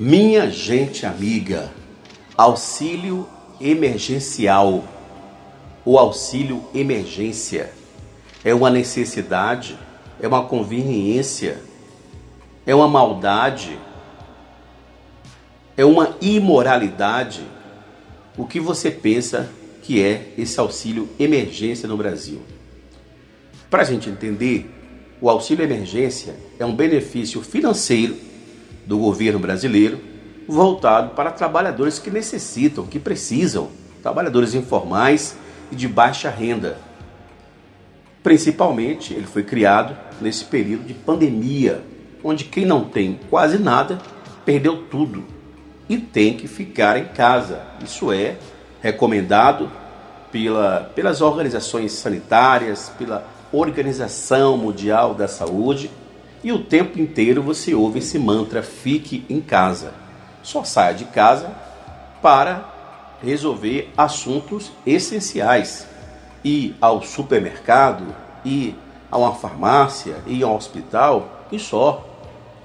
Minha gente amiga, auxílio emergencial. O auxílio emergência é uma necessidade, é uma conveniência, é uma maldade, é uma imoralidade. O que você pensa que é esse auxílio emergência no Brasil? Para a gente entender, o auxílio emergência é um benefício financeiro do governo brasileiro voltado para trabalhadores que necessitam, que precisam, trabalhadores informais e de baixa renda. Principalmente, ele foi criado nesse período de pandemia, onde quem não tem quase nada perdeu tudo e tem que ficar em casa. Isso é recomendado pela, pelas organizações sanitárias, pela Organização Mundial da Saúde e o tempo inteiro você ouve esse mantra: fique em casa. Só saia de casa para resolver assuntos essenciais. Ir ao supermercado, ir a uma farmácia, ir ao hospital e só.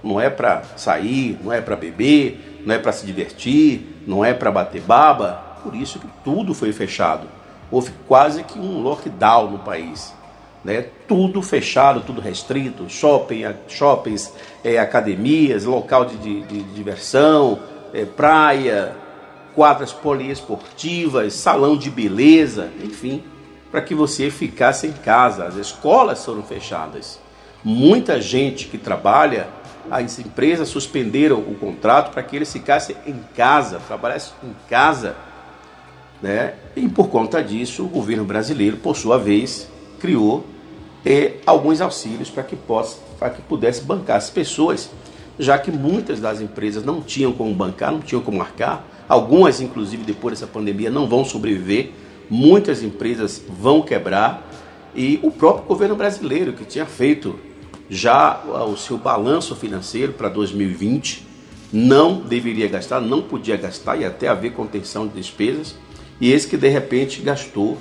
Não é para sair, não é para beber, não é para se divertir, não é para bater baba. Por isso que tudo foi fechado. Houve quase que um lockdown no país né? Tudo fechado, tudo restrito, shopping, shoppings, é, academias, local de, de, de diversão, é, praia, quadras poliesportivas, salão de beleza, enfim, para que você ficasse em casa. As escolas foram fechadas. Muita gente que trabalha, as empresas suspenderam o contrato para que eles ficassem em casa, trabalhassem em casa. Né? E por conta disso, o governo brasileiro, por sua vez, criou é, alguns auxílios para que, possa, que pudesse bancar as pessoas, já que muitas das empresas não tinham como bancar, não tinham como marcar, algumas, inclusive, depois dessa pandemia, não vão sobreviver, muitas empresas vão quebrar, e o próprio governo brasileiro, que tinha feito já o seu balanço financeiro para 2020, não deveria gastar, não podia gastar, e até haver contenção de despesas, e esse que de repente gastou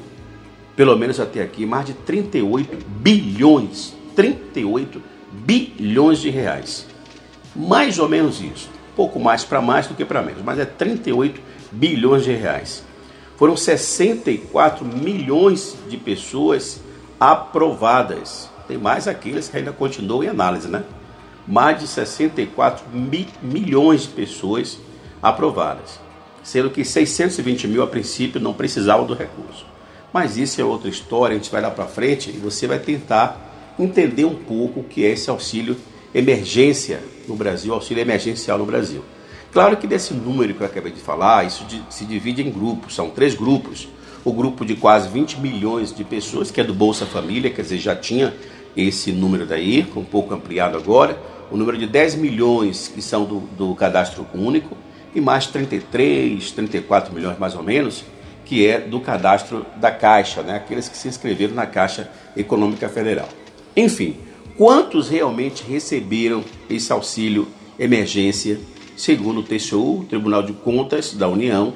pelo menos até aqui, mais de 38 bilhões, 38 bilhões de reais. Mais ou menos isso. Pouco mais para mais do que para menos, mas é 38 bilhões de reais. Foram 64 milhões de pessoas aprovadas. Tem mais aqueles que ainda continuam em análise, né? Mais de 64 mi milhões de pessoas aprovadas, sendo que 620 mil a princípio não precisavam do recurso. Mas isso é outra história, a gente vai lá para frente e você vai tentar entender um pouco o que é esse auxílio emergência no Brasil, auxílio emergencial no Brasil. Claro que desse número que eu acabei de falar, isso se divide em grupos, são três grupos. O grupo de quase 20 milhões de pessoas, que é do Bolsa Família, quer dizer, já tinha esse número daí, um pouco ampliado agora. O número de 10 milhões que são do, do cadastro único e mais 33, 34 milhões mais ou menos que é do cadastro da Caixa, né? aqueles que se inscreveram na Caixa Econômica Federal. Enfim, quantos realmente receberam esse auxílio emergência, segundo o TCU, Tribunal de Contas da União,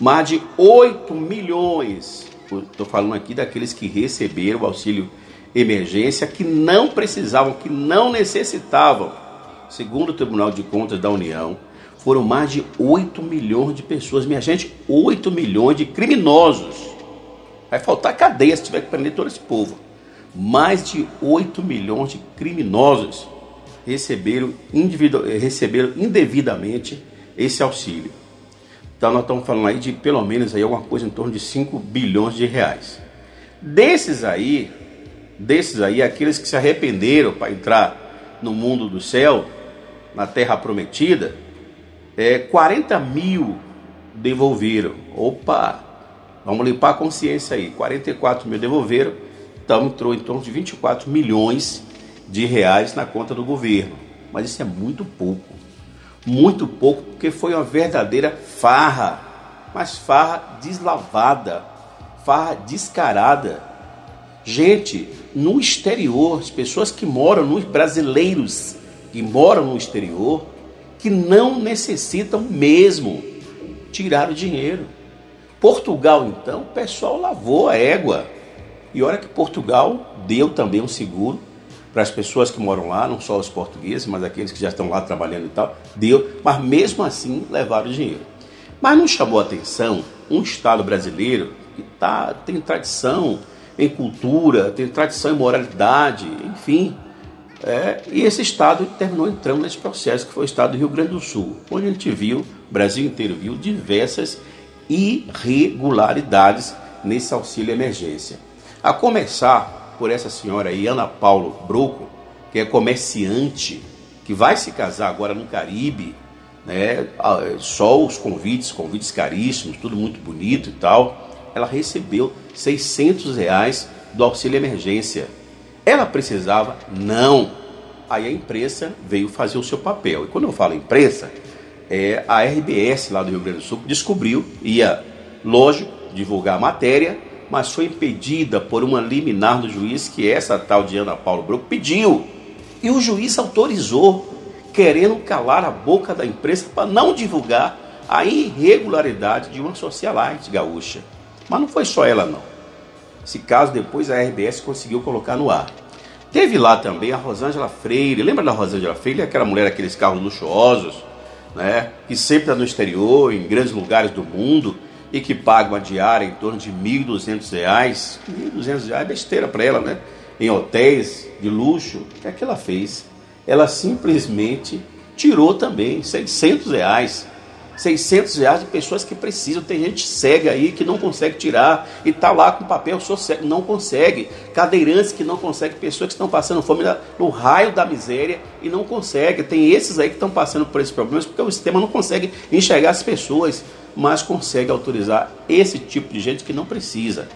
mais de 8 milhões, estou falando aqui daqueles que receberam o auxílio emergência, que não precisavam, que não necessitavam, segundo o Tribunal de Contas da União, foram mais de 8 milhões de pessoas. Minha gente, 8 milhões de criminosos. Vai faltar cadeia se tiver que prender todo esse povo. Mais de 8 milhões de criminosos receberam, receberam indevidamente esse auxílio. Então nós estamos falando aí de pelo menos aí alguma coisa em torno de 5 bilhões de reais. Desses aí, desses aí, aqueles que se arrependeram para entrar no mundo do céu, na terra prometida, é, 40 mil devolveram. Opa, vamos limpar a consciência aí. 44 mil devolveram, então entrou em torno de 24 milhões de reais na conta do governo. Mas isso é muito pouco. Muito pouco, porque foi uma verdadeira farra. Mas farra deslavada, farra descarada. Gente, no exterior, as pessoas que moram, nos brasileiros que moram no exterior, que não necessitam mesmo tirar o dinheiro. Portugal, então, o pessoal lavou a égua. E olha que Portugal deu também um seguro para as pessoas que moram lá, não só os portugueses, mas aqueles que já estão lá trabalhando e tal, deu, mas mesmo assim levaram o dinheiro. Mas não chamou atenção um Estado brasileiro que tá, tem tradição em cultura, tem tradição em moralidade, enfim. É, e esse Estado terminou entrando nesse processo, que foi o Estado do Rio Grande do Sul, onde a gente viu, o Brasil inteiro viu, diversas irregularidades nesse auxílio emergência. A começar por essa senhora aí, Ana Paulo Broco, que é comerciante, que vai se casar agora no Caribe, né? Só os convites, convites caríssimos, tudo muito bonito e tal. Ela recebeu 600 reais do auxílio emergência. Ela precisava? Não. Aí a imprensa veio fazer o seu papel. E quando eu falo imprensa, é a RBS lá do Rio Grande do Sul descobriu, ia, lógico, divulgar a matéria, mas foi impedida por uma liminar do juiz que essa tal de Ana Paulo Broco pediu. E o juiz autorizou, querendo calar a boca da imprensa para não divulgar a irregularidade de uma socialite gaúcha. Mas não foi só ela não. Esse caso depois a RBS conseguiu colocar no ar. Teve lá também a Rosângela Freire. Lembra da Rosângela Freire? Aquela mulher, aqueles carros luxuosos, né? Que sempre está no exterior, em grandes lugares do mundo e que paga uma diária em torno de R$ 1.200. R$ 1.200 é besteira para ela, né? Em hotéis de luxo. O que é que ela fez? Ela simplesmente tirou também 600 reais 600 reais de pessoas que precisam. Tem gente cega aí que não consegue tirar e tá lá com papel, sou cego, não consegue. Cadeirantes que não conseguem, pessoas que estão passando fome no raio da miséria e não consegue. Tem esses aí que estão passando por esses problemas porque o sistema não consegue enxergar as pessoas, mas consegue autorizar esse tipo de gente que não precisa.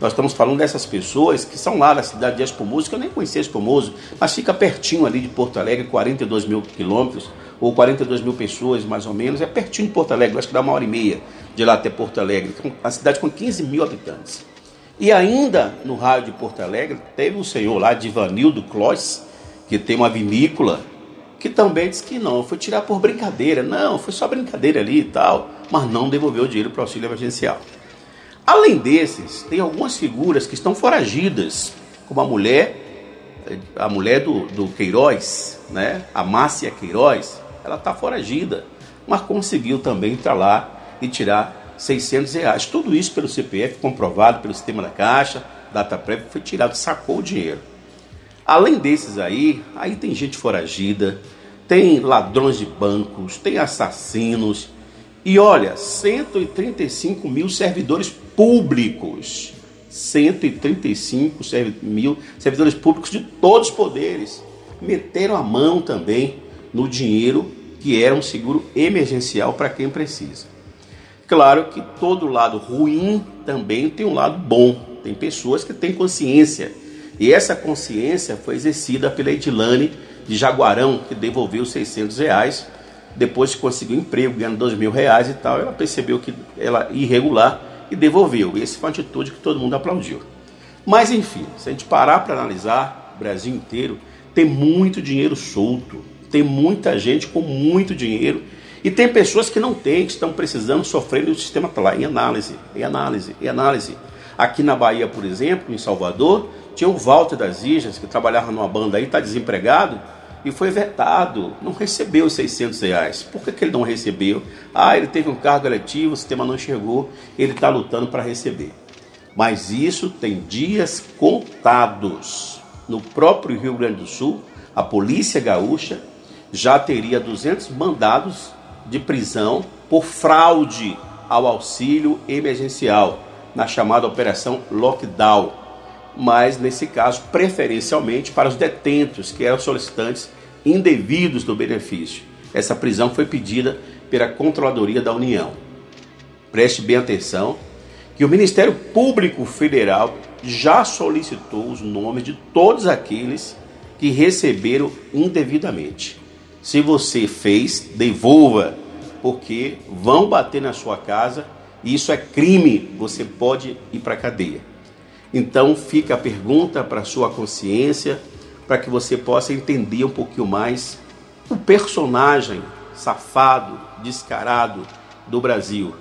Nós estamos falando dessas pessoas que são lá da cidade de Espumoso, que eu nem conhecia Espumoso, mas fica pertinho ali de Porto Alegre, 42 mil quilômetros ou 42 mil pessoas, mais ou menos. É pertinho de Porto Alegre, acho que dá uma hora e meia de lá até Porto Alegre. Uma cidade com 15 mil habitantes. E ainda no raio de Porto Alegre, teve um senhor lá, Divanildo Clois, que tem uma vinícola, que também disse que não, foi tirar por brincadeira. Não, foi só brincadeira ali e tal, mas não devolveu o dinheiro para o auxílio emergencial. Além desses, tem algumas figuras que estão foragidas, como a mulher, a mulher do, do Queiroz, né? a Márcia Queiroz, ela está foragida, mas conseguiu também entrar lá e tirar 600 reais. Tudo isso pelo CPF, comprovado pelo sistema da Caixa, data prévia, foi tirado, sacou o dinheiro. Além desses aí, aí tem gente foragida, tem ladrões de bancos, tem assassinos. E olha, 135 mil servidores públicos. 135 mil servidores públicos de todos os poderes meteram a mão também no dinheiro que era um seguro emergencial para quem precisa. Claro que todo lado ruim também tem um lado bom. Tem pessoas que têm consciência. E essa consciência foi exercida pela Edilane de Jaguarão, que devolveu 600 reais. Depois que conseguiu emprego, ganhando 2 mil reais e tal, ela percebeu que ela irregular e devolveu. E essa foi uma atitude que todo mundo aplaudiu. Mas enfim, se a gente parar para analisar, o Brasil inteiro tem muito dinheiro solto. Tem muita gente com muito dinheiro e tem pessoas que não têm, que estão precisando, sofrendo o sistema está lá em análise, em análise, em análise. Aqui na Bahia, por exemplo, em Salvador, tinha o Walter das Ilhas, que trabalhava numa banda aí, está desempregado, e foi vetado, não recebeu os 600 reais. Por que, que ele não recebeu? Ah, ele teve um cargo eletivo, o sistema não chegou, ele está lutando para receber. Mas isso tem dias contados. No próprio Rio Grande do Sul, a polícia gaúcha já teria 200 mandados de prisão por fraude ao auxílio emergencial, na chamada Operação Lockdown, mas nesse caso preferencialmente para os detentos que eram solicitantes indevidos do benefício. Essa prisão foi pedida pela Controladoria da União. Preste bem atenção que o Ministério Público Federal já solicitou os nomes de todos aqueles que receberam indevidamente. Se você fez, devolva, porque vão bater na sua casa e isso é crime, você pode ir para a cadeia. Então fica a pergunta para sua consciência, para que você possa entender um pouquinho mais o personagem safado, descarado do Brasil,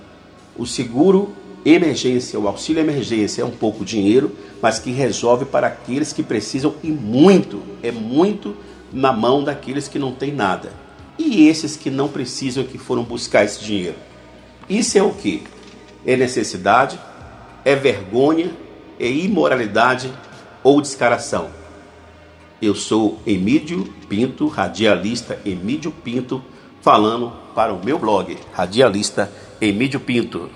o seguro emergência, o auxílio emergência é um pouco dinheiro, mas que resolve para aqueles que precisam e muito, é muito na mão daqueles que não têm nada. E esses que não precisam que foram buscar esse dinheiro. Isso é o que? É necessidade, é vergonha, é imoralidade ou descaração. Eu sou Emílio Pinto, radialista Emílio Pinto, falando para o meu blog, radialista Emílio Pinto.